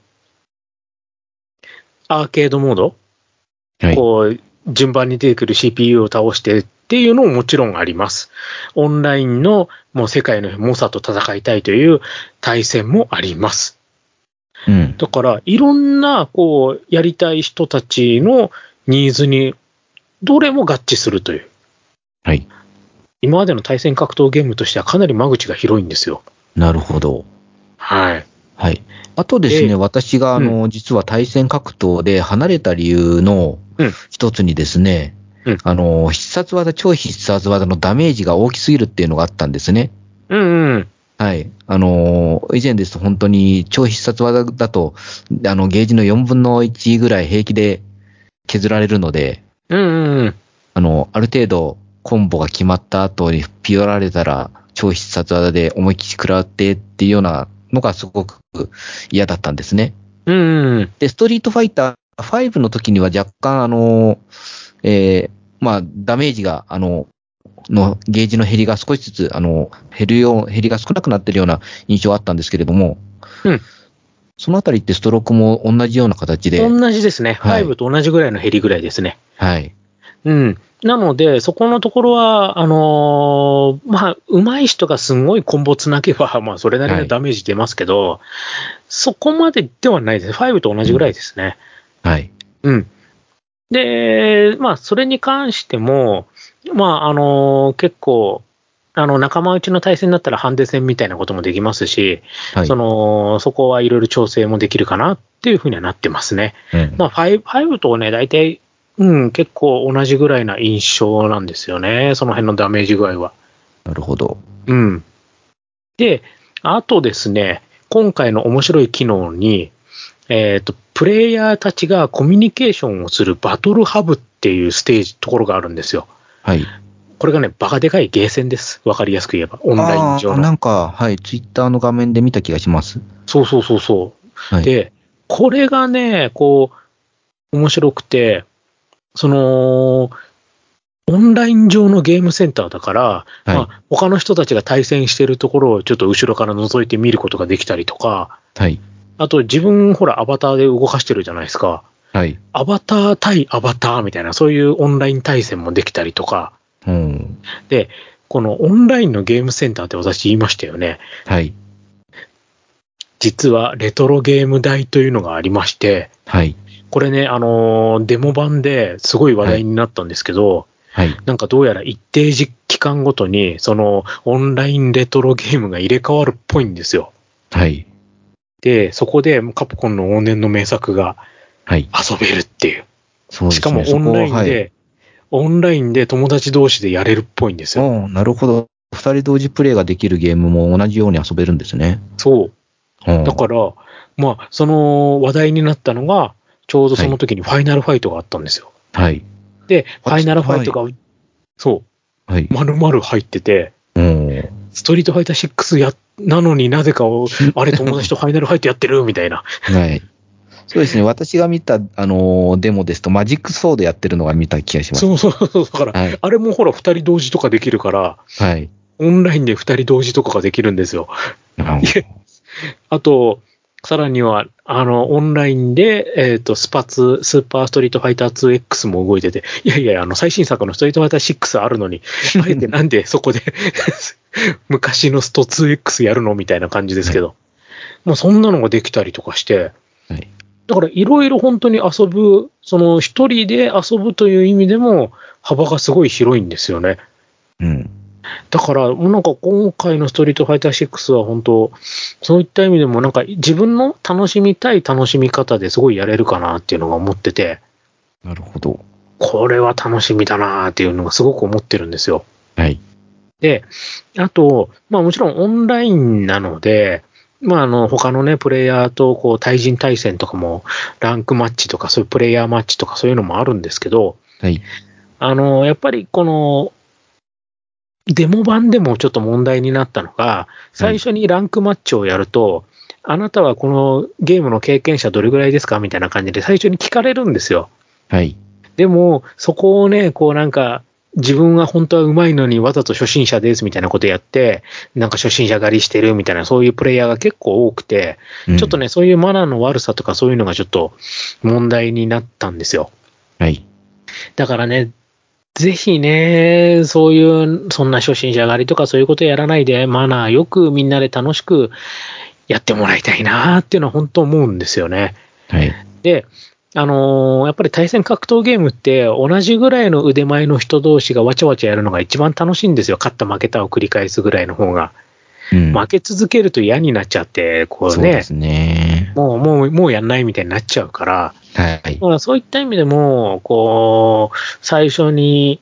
Speaker 1: アーケードモード、
Speaker 2: はい。
Speaker 1: こう、順番に出てくる CPU を倒してっていうのももちろんあります。オンラインのもう世界の猛者と戦いたいという対戦もあります。
Speaker 2: うん。
Speaker 1: だから、いろんな、こう、やりたい人たちのニーズに、どれも合致するという。
Speaker 2: はい。
Speaker 1: 今までの対戦格闘ゲームとしてはかなり間口が広いんですよ。
Speaker 2: なるほど。
Speaker 1: はい。
Speaker 2: はい。あとです
Speaker 1: で
Speaker 2: ね、私が、あの、実は対戦格闘で離れた理由の
Speaker 1: うん
Speaker 2: 一つにですね、
Speaker 1: うん
Speaker 2: あの、必殺技、超必殺技のダメージが大きすぎるっていうのがあったんですね。
Speaker 1: うんうん。
Speaker 2: はい。あの以前ですと本当に超必殺技だと、あの、ゲージの4分の1ぐらい平気で削られるので、
Speaker 1: うんうん。
Speaker 2: あの、ある程度コンボが決まった後にピオられたら、超必殺技で思いっきり食らってっていうようなのがすごく嫌だったんですね。
Speaker 1: うんうん。
Speaker 2: で、ストリートファイター5の時には若干あの、えーまあ、ダメージが、あの、のゲージの減りが少しずつ、あの、減るよう、減りが少なくなってるような印象あったんですけれども、
Speaker 1: うん
Speaker 2: そのあたりってストロークも同じような形で、
Speaker 1: 同じですね。
Speaker 2: はい
Speaker 1: 5と同じぐらいの減りぐらいですね。
Speaker 2: はい。
Speaker 1: うん。なので、そこのところは、あのーまあ、上手い人がすごいコンボつなげば、まあ、それなりのダメージ出ますけど、そこまでではないです。5と同じぐらいですね。
Speaker 2: はい。
Speaker 1: うん。で、まあ、それに関しても、まあ、あの、結構、あの、仲間内の対戦だったらハンデ戦みたいなこともできますし、
Speaker 2: はい。
Speaker 1: その、そこはいろいろ調整もできるかなっていうふうにはなってますね。
Speaker 2: うん
Speaker 1: まあ、5、5とね、大体、うん、結構同じぐらいな印象なんですよね。その辺のダメージ具合は。
Speaker 2: なるほど。
Speaker 1: うん。で、あとですね、今回の面白い機能に、えっ、と、プレイヤーたちがコミュニケーションをするバトルハブっていうステージ、ところがあるんですよ。
Speaker 2: はい。
Speaker 1: これがね、バカでかいゲーセンです。わかりやすく言えば。オンライン上
Speaker 2: あーな
Speaker 1: の。
Speaker 2: んか、はい、ツイッターの画面で見た気がします。
Speaker 1: そうそうそうそう。
Speaker 2: はい。
Speaker 1: で、これがね、こう、面白くて、その、オンライン上のゲームセンターだから、
Speaker 2: はい
Speaker 1: まあ、他の人たちが対戦してるところをちょっと後ろから覗いて見ることができたりとか、
Speaker 2: はい。
Speaker 1: あと自分、ほら、アバターで動かしてるじゃないですか。
Speaker 2: はい。
Speaker 1: アバター対アバターみたいな、そういうオンライン対戦もできたりとか、
Speaker 2: うん。
Speaker 1: で、このオンラインのゲームセンターって私言いましたよね。
Speaker 2: はい。
Speaker 1: 実はレトロゲーム台というのがありまして、
Speaker 2: はい。
Speaker 1: これね、あのーデモ版ですごい話題になったんですけど、
Speaker 2: はい。
Speaker 1: なんかどうやら一定時期間ごとに、そのオンラインレトロゲームが入れ替わるっぽいんですよ。
Speaker 2: はい。
Speaker 1: で、そこでカプコンの往年の名作が
Speaker 2: はい。
Speaker 1: 遊べるっていう。
Speaker 2: そうですね。
Speaker 1: しかもオンライン
Speaker 2: そこは
Speaker 1: で、オンラインで友達同士でやれるっぽいんですよ。
Speaker 2: はい、おーなるほど。二人同時プレイができるゲームも同じように遊べるんですね。
Speaker 1: そう。
Speaker 2: うん
Speaker 1: だから、まあ、その話題になったのが、ちょうどその時にファイナルファイトがあったんですよ。
Speaker 2: はい。
Speaker 1: で、ファイナルファイトが、そ
Speaker 2: はい。
Speaker 1: う、丸々入ってて、
Speaker 2: うん。
Speaker 1: ストリートファイター6や、なのになぜかを、あれ友達とファイナルファイトやってるみたいな。
Speaker 2: はい。そうですね。私が見た、あのーデモですと、マジックソードやってるのが見た気がします。
Speaker 1: そうそうそう。だから、
Speaker 2: はい。
Speaker 1: あれもほら、二人同時とかできるから、
Speaker 2: はい。
Speaker 1: オンラインで二人同時とかができるんですよ。
Speaker 2: あ
Speaker 1: あと、さらには、あの、オンラインで、えっ、と、スパツ、スーパーストリートファイター 2X も動いてて、いやいや、あの、最新作のストリートファイター6あるのに、あえてなんでそこで 昔のスト 2X やるの？みたいな感じですけど、もうそんなのができたりとかして、
Speaker 2: はい。
Speaker 1: だからいろいろ本当に遊ぶ、その一人で遊ぶという意味でも幅がすごい広いんですよね。
Speaker 2: うん。
Speaker 1: だから、もうなんか今回のストリートファイター6は本当、そういった意味でもなんか自分の楽しみたい楽しみ方ですごいやれるかなっていうのが思ってて、
Speaker 2: なるほど。
Speaker 1: これは楽しみだなっていうのがすごく思ってるんですよ。
Speaker 2: はい。
Speaker 1: で、あと、まあもちろんオンラインなので、まああの他のね、プレイヤーとこう対人対戦とかも、ランクマッチとかそういうプレイヤーマッチとかそういうのもあるんですけど、
Speaker 2: はい。
Speaker 1: あの、やっぱりこの、デモ版でもちょっと問題になったのが、最初にランクマッチをやると、あなたはこのゲームの経験者どれぐらいですかみたいな感じで最初に聞かれるんですよ。
Speaker 2: はい。
Speaker 1: でも、そこをね、こうなんか、自分は本当は上手いのにわざと初心者ですみたいなことやって、なんか初心者狩りしてるみたいなそういうプレイヤーが結構多くて、
Speaker 2: うん
Speaker 1: ちょっと。ね、そういうマナーの悪さとかそういうのがちょっと問題になったんですよ。
Speaker 2: はい。
Speaker 1: だからね、ぜひね、そういう、そんな初心者狩りとかそういうことやらないで、マナーよくみんなで楽しくやってもらいたいなっていうのは本当思うんですよね。
Speaker 2: はい。
Speaker 1: で、あのーやっぱり対戦格闘ゲームって同じぐらいの腕前の人同士がわちゃわちゃやるのが一番楽しいんですよ。勝った負けたを繰り返すぐらいの方が。
Speaker 2: うん。
Speaker 1: 負け続けると嫌になっちゃって、こうね
Speaker 2: そうで、すね。
Speaker 1: もう、もう、もうやんないみたいになっちゃうから、
Speaker 2: はい。
Speaker 1: まあそういった意味でも、こう、最初に、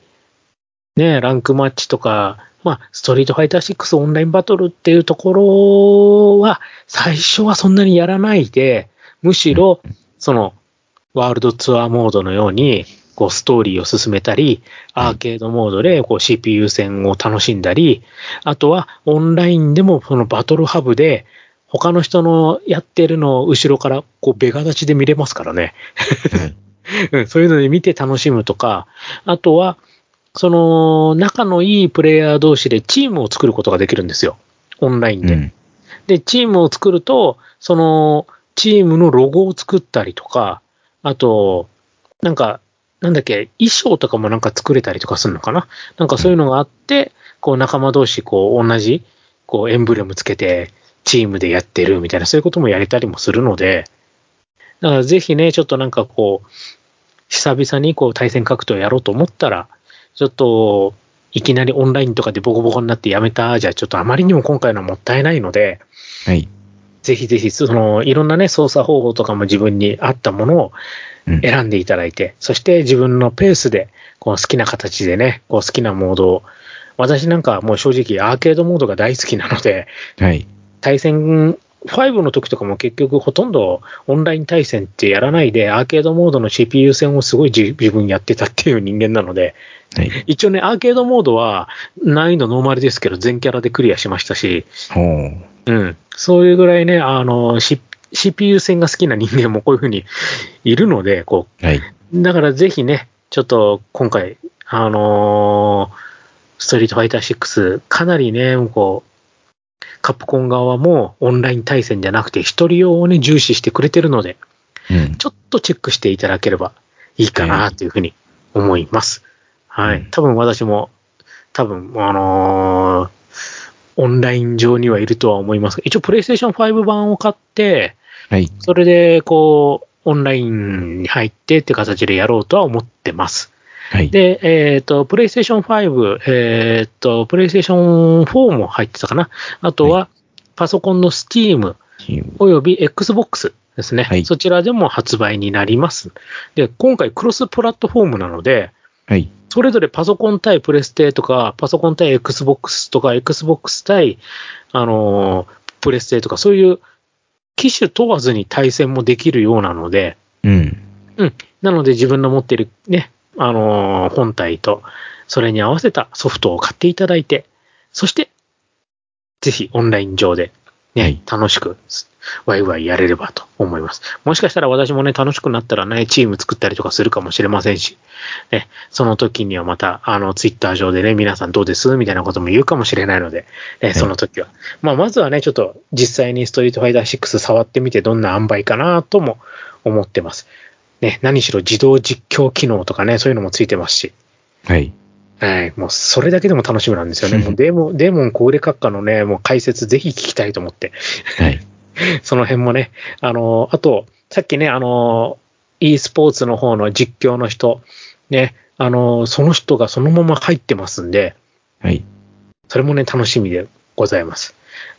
Speaker 1: ね、ランクマッチとか、まあ、ストリートファイター6オンラインバトルっていうところは、最初はそんなにやらないで、むしろ、その、ワールドツアーモードのように、こう、ストーリーを進めたり、アーケードモードで、こう、CPU 戦を楽しんだり、あとは、オンラインでも、そのバトルハブで、他の人のやってるのを後ろから、こう、ベガ立ちで見れますからね。そういうので見て楽しむとか、あとは、その、仲のいいプレイヤー同士でチームを作ることができるんですよ。オンラインで。
Speaker 2: うん。
Speaker 1: で、チームを作ると、その、チームのロゴを作ったりとか、あと、なんか、なんだっけ、衣装とかもなんか作れたりとかするのかななんかそういうのがあって、こう仲間同士、こう同じ、こうエンブレムつけて、チームでやってるみたいな、そういうこともやれたりもするので、だからぜひね、ちょっとなんかこう、久々にこう対戦格闘やろうと思ったら、ちょっと、いきなりオンラインとかでボコボコになってやめたじゃ、ちょっとあまりにも今回のはもったいないので、
Speaker 2: はい。
Speaker 1: ぜひぜひ、その、いろんなね、操作方法とかも自分に合ったものを
Speaker 2: うん
Speaker 1: 選んでいただいて、そして自分のペースで、こう好きな形でね、こう好きなモードを、私なんかはもう正直アーケードモードが大好きなので、
Speaker 2: はい。
Speaker 1: 対戦5の時とかも結局ほとんどオンライン対戦ってやらないで、アーケードモードの CPU 戦をすごい自自分やってたっていう人間なので、
Speaker 2: はい。
Speaker 1: 一応ね、アーケードモードは難易度ノーマルですけど、全キャラでクリアしましたし、
Speaker 2: ほう。
Speaker 1: うん。そういうぐらいね、あの、C、CPU 戦が好きな人間もこういうふうにいるので、こ
Speaker 2: はい。
Speaker 1: う、だからぜひね、ちょっと今回、あのーストリートファイター6、かなりね、こう、カプコン側もオンライン対戦じゃなくて、一人用をね、重視してくれてるので、
Speaker 2: うん。
Speaker 1: ちょっとチェックしていただければいいかなというふうに思います。はい。
Speaker 2: うん
Speaker 1: 多分私も、多分、あのーオンライン上にはいるとは思いますが、一応プレイステーション5版を買って、
Speaker 2: はい。
Speaker 1: それで、こう、オンラインに入ってって形でやろうとは思ってます。
Speaker 2: はい。
Speaker 1: で、えっ、と、プレイステーション5、えっ、と、プレイステーション4も入ってたかな。あとは、パソコンの Steam および Xbox ですね、
Speaker 2: はい
Speaker 1: そちらでも発売になります。で、今回クロスプラットフォームなので、
Speaker 2: はい。
Speaker 1: それぞれパソコン対プレステとか、パソコン対 Xbox とか、Xbox 対、あのープレステとか、そういう機種問わずに対戦もできるようなので、
Speaker 2: うん。
Speaker 1: なので自分の持っているね、あのー本体と、それに合わせたソフトを買っていただいて、そして、ぜひオンライン上で、ね、
Speaker 2: はい
Speaker 1: 楽しく、ワイワイやれればと思います。もしかしたら私もね、楽しくなったらね、チーム作ったりとかするかもしれませんし、ね、その時にはまた、あの、ツイッター上でね、皆さんどうですみたいなことも言うかもしれないので、ね、その時は。まあ、まずはね、ちょっと実際にストリートファイター6触ってみてどんな塩梅かなとも思ってます。ね、何しろ自動実況機能とかね、そういうのもついてますし、
Speaker 2: はい。
Speaker 1: はい、もうそれだけでも楽しみなんですよね。もうデーモン、デーモン小売閣下のね、もう解説ぜひ聞きたいと思って、
Speaker 2: はい。
Speaker 1: その辺もね、あの、あと、さっきね、あの、e スポーツの方の実況の人、ね、あの、その人がそのまま入ってますんで、
Speaker 2: はい。
Speaker 1: それもね、楽しみでございます。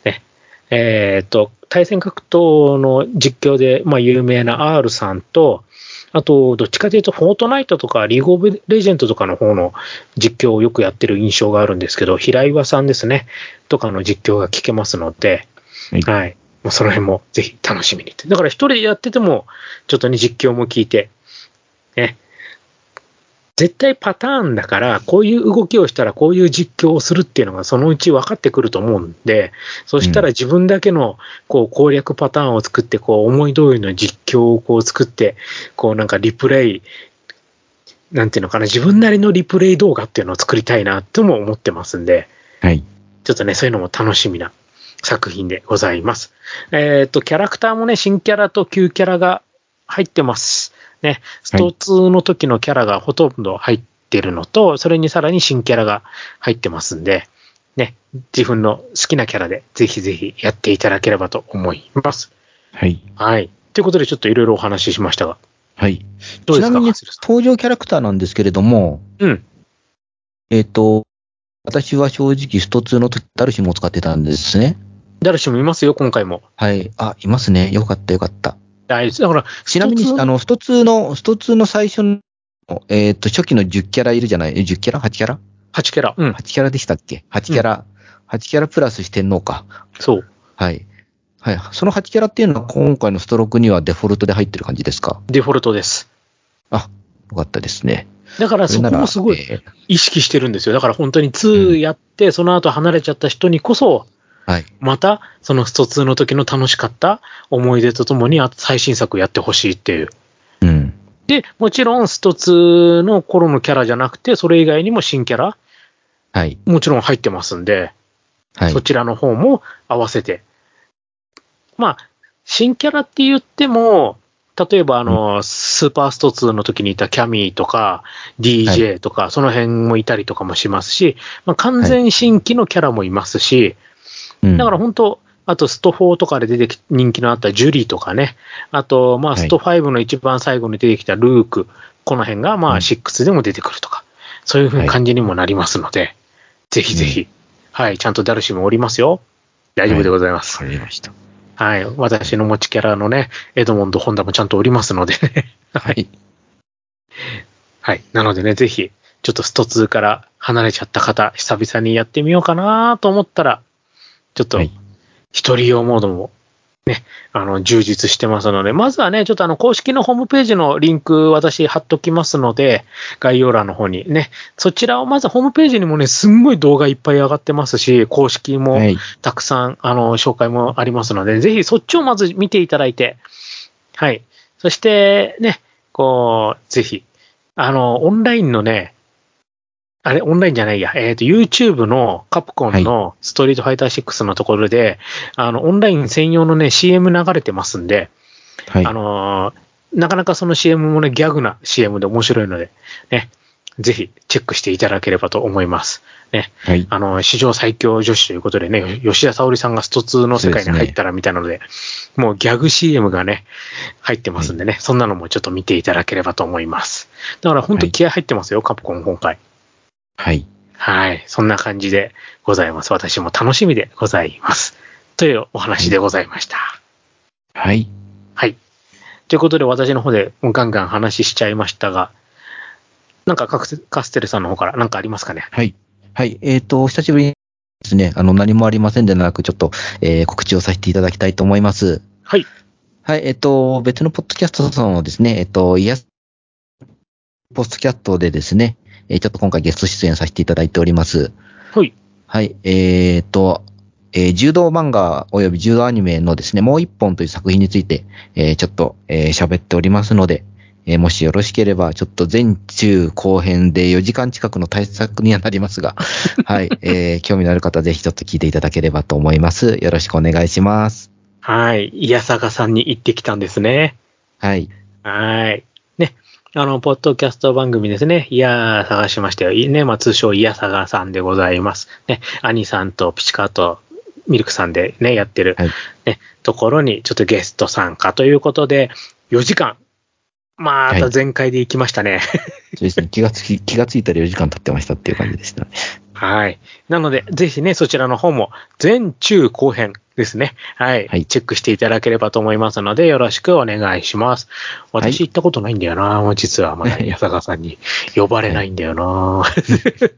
Speaker 1: ね。えーっと、対戦格闘の実況で、まあ、有名な R さんと、あと、どっちかというと、フォートナイトとか、リーグオブレジェンドとかの方の実況をよくやってる印象があるんですけど、平岩さんですね、とかの実況が聞けますので、
Speaker 2: はい
Speaker 1: はい。もうその辺もぜひ楽しみに。だから一人でやってても、ちょっとね、実況も聞いて、ね。絶対パターンだから、こういう動きをしたらこういう実況をするっていうのがそのうち分かってくると思うんで、そしたら自分だけのこう攻略パターンを作って、こう思い通りの実況をこう作って、こうなんかリプレイ、なんていうのかな、自分なりのリプレイ動画っていうのを作りたいなとも思ってますんで、
Speaker 2: はい。
Speaker 1: ちょっとね、そういうのも楽しみな作品でございます。えっ、と、キャラクターもね、新キャラと旧キャラが入ってます。ね、スト2の時のキャラがほとんど入ってるのと、それにさらに新キャラが入ってますんで、ね、自分の好きなキャラでぜひぜひやっていただければと思います。
Speaker 2: はい。
Speaker 1: はい。ということで、ちょっといろいろお話ししましたが、
Speaker 2: はい。
Speaker 1: どうですか？
Speaker 2: ちなみに登場キャラクターなんですけれども、
Speaker 1: うん。
Speaker 2: えっ、と、私は正直スト2の時、ダルシムを使ってたんですね。
Speaker 1: 誰しもいますよ、今回も。
Speaker 2: はい。あ、いますね。よかったよかった。
Speaker 1: はい。だから、
Speaker 2: ちなみに、
Speaker 1: スト2
Speaker 2: あの、スト2の、スト2の最初の、えっ、と、初期の10キャラいるじゃない？え ?10 キャラ ?8 キャラ
Speaker 1: ？8キャラ。うん。
Speaker 2: ?8 キャラでしたっけ ?8 キャラ、8キャラプラス四天王か。
Speaker 1: そう。
Speaker 2: はい。はい。その8キャラっていうのは今回のストロークにはデフォルトで入ってる感じですか？
Speaker 1: デフォルトです。
Speaker 2: あ、よかったですね。
Speaker 1: だからそこもすごい
Speaker 2: えー
Speaker 1: 意識してるんですよ。だから本当に2やって、その後離れちゃった人にこそ、
Speaker 2: はい。
Speaker 1: また、そのスト2の時の楽しかった思い出とともにあ最新作やってほしいっていう。
Speaker 2: うん。
Speaker 1: で、もちろんスト2の頃のキャラじゃなくて、それ以外にも新キャラ、
Speaker 2: はい。
Speaker 1: もちろん入ってますんで、
Speaker 2: はい
Speaker 1: そ。ちらの方も合わせて。まあ、新キャラって言っても、例えばあの、スーパースト2の時にいたキャミーとか、DJ とか、その辺もいたりとかもしますし、まあ、完全新規のキャラもいますし、
Speaker 2: うん
Speaker 1: だから本当、あとスト4とかで出てき、人気のあったジュリーとかね。あと、まあ、
Speaker 2: はい
Speaker 1: スト5の一番最後に出てきたルーク。この辺が、まあ、
Speaker 2: うん
Speaker 1: 6でも出てくるとか。そういう風な感じにもなりますので、ぜひぜひ、はい、ちゃんとダルシムおりますよ。大丈夫でございます。
Speaker 2: わかりました。
Speaker 1: はい。私の持ちキャラのね、エドモンド・ホンダもちゃんとおりますのでね。
Speaker 2: はい。
Speaker 1: はい。なのでね、ぜひ、ちょっとスト2から離れちゃった方、久々にやってみようかなと思ったら、ちょっと
Speaker 2: はい、
Speaker 1: 一人用モードも、ね、あの、充実してますので、まずはね、ちょっとあの、公式のホームページのリンク、私貼っときますので、概要欄の方にね、そちらをまずホームページにもね、すんごい動画いっぱい上がってますし、公式も、
Speaker 2: はい。
Speaker 1: たくさん、あの、紹介もありますので、ぜひそっちをまず見ていただいて、はい。そして、ね、こう、ぜひ、あの、オンラインのね、あれ、オンラインじゃないや、えっ、と、YouTube のカプコンのストリートファイター6のところで、あの、オンライン専用のね、CM 流れてますんで、
Speaker 2: はい。
Speaker 1: あのーなかなかその CM もね、ギャグな CM で面白いので、ね、ぜひチェックしていただければと思います。ね、
Speaker 2: はい。
Speaker 1: あの、史上最強女子ということでね、吉田沙保里さんがスト2の世界に入ったらみたいなので、もうギャグ CM がね、入ってますんでね、そんなのもちょっと見ていただければと思います。だから本当気合入ってますよ、カプコン今回。
Speaker 2: はい。
Speaker 1: はい。そんな感じでございます。私も楽しみでございます。というお話でございました。
Speaker 2: はい。
Speaker 1: はい。ということで私の方でもうガンガン話しちゃいましたが、なんかカステルさんの方から何かありますかね？
Speaker 2: はい。はい。えっ、と、久しぶりにですね、あの、何もありませんでなく、ちょっと、えー告知をさせていただきたいと思います。
Speaker 1: はい。
Speaker 2: はい。えっ、と、別のポッドキャストさんをですね、えっ、と、イヤス、ポッドキャストでですね、えーちょっと今回ゲスト出演させていただいております。
Speaker 1: はい。
Speaker 2: はい。えっ、と、えー柔道漫画及び柔道アニメのですね、もう一本という作品について、えーちょっと、えー喋っておりますので、えーもしよろしければ、ちょっと前中後編で4時間近くの対策にはなりますが、はい。えー興味のある方、ぜひちょっと聞いていただければと思います。よろしくお願いします。
Speaker 1: はい。いやさがさんに行ってきたんですね。
Speaker 2: はい。
Speaker 1: はい。ね。あの、ポッドキャスト番組ですね。いやー、探しましたよ。いいね。まあ、通称、いやさがさんでございます。ね。兄さんとピチカーとミルクさんでね、やってる、
Speaker 2: はい
Speaker 1: ね、ところに、ちょっとゲスト参加ということで、4時間。ま
Speaker 2: はい
Speaker 1: た全開で行きましたね。
Speaker 2: そうですね。気がつき、気がついたら4時間経ってましたっていう感じでしたね。
Speaker 1: はい。なので、ぜひね、そちらの方も、前中後編ですね。はい。
Speaker 2: はい
Speaker 1: チェックしていただければと思いますので、よろしくお願いします。
Speaker 2: はい
Speaker 1: 私行ったことないんだよな、実はまだ、矢坂さんに呼ばれないんだよな。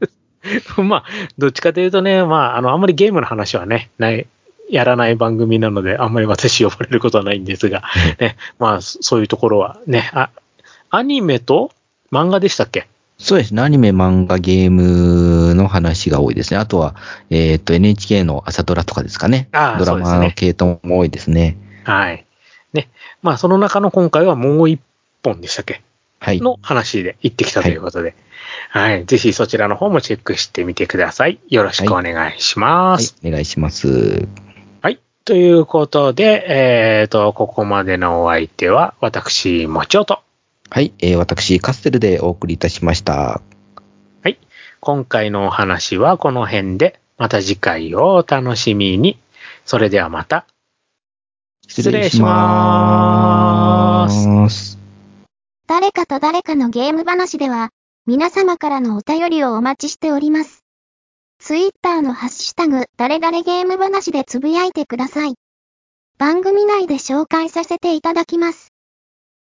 Speaker 1: まあ、どっちかというとね、まあ、あの、あんまりゲームの話はね、ない、やらない番組なので、あんまり私呼ばれることはないんですが、ね、まあ、そそういうところはね、あ、アニメと漫画でしたっけ？
Speaker 2: そうですね。アニメ、漫画、ゲームの話が多いですね。あとは、えっ、と、NHK の朝ドラとかですかね。
Speaker 1: ああ
Speaker 2: ドラマの系統も多いですね。
Speaker 1: はい。ね。まあ、その中の今回はもう一本でしたっけ？
Speaker 2: はい。
Speaker 1: の話で行ってきたということで。はい。ぜひそちらの方もチェックしてみてください。よろしくお願いしま
Speaker 2: はい
Speaker 1: す。。
Speaker 2: お願いします。
Speaker 1: はい。ということで、えっ、と、ここまでのお相手は、私、もちおと。
Speaker 2: はい。えー私、カステルでお送りいたしました。
Speaker 1: はい。今回のお話はこの辺で、また次回をお楽しみに。それではまた。失礼します
Speaker 2: す。
Speaker 3: 誰かと誰かのゲーム話では、皆様からのお便りをお待ちしております。ツイッターのハッシュタグ、誰々ゲーム話でつぶやいてください。番組内で紹介させていただきます。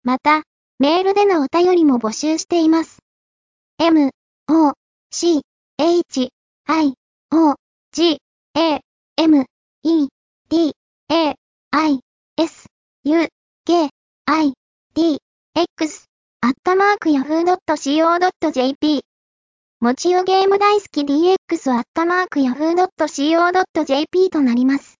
Speaker 3: また、メールでのお便りも募集しています。m, o, c, h, i, o, g, a, m, e, d, a, i, s, u, k, i, d, x アットマーク yahoo.co.jp もちよゲーム大好き DX アットマーク yahoo.co.jp となります。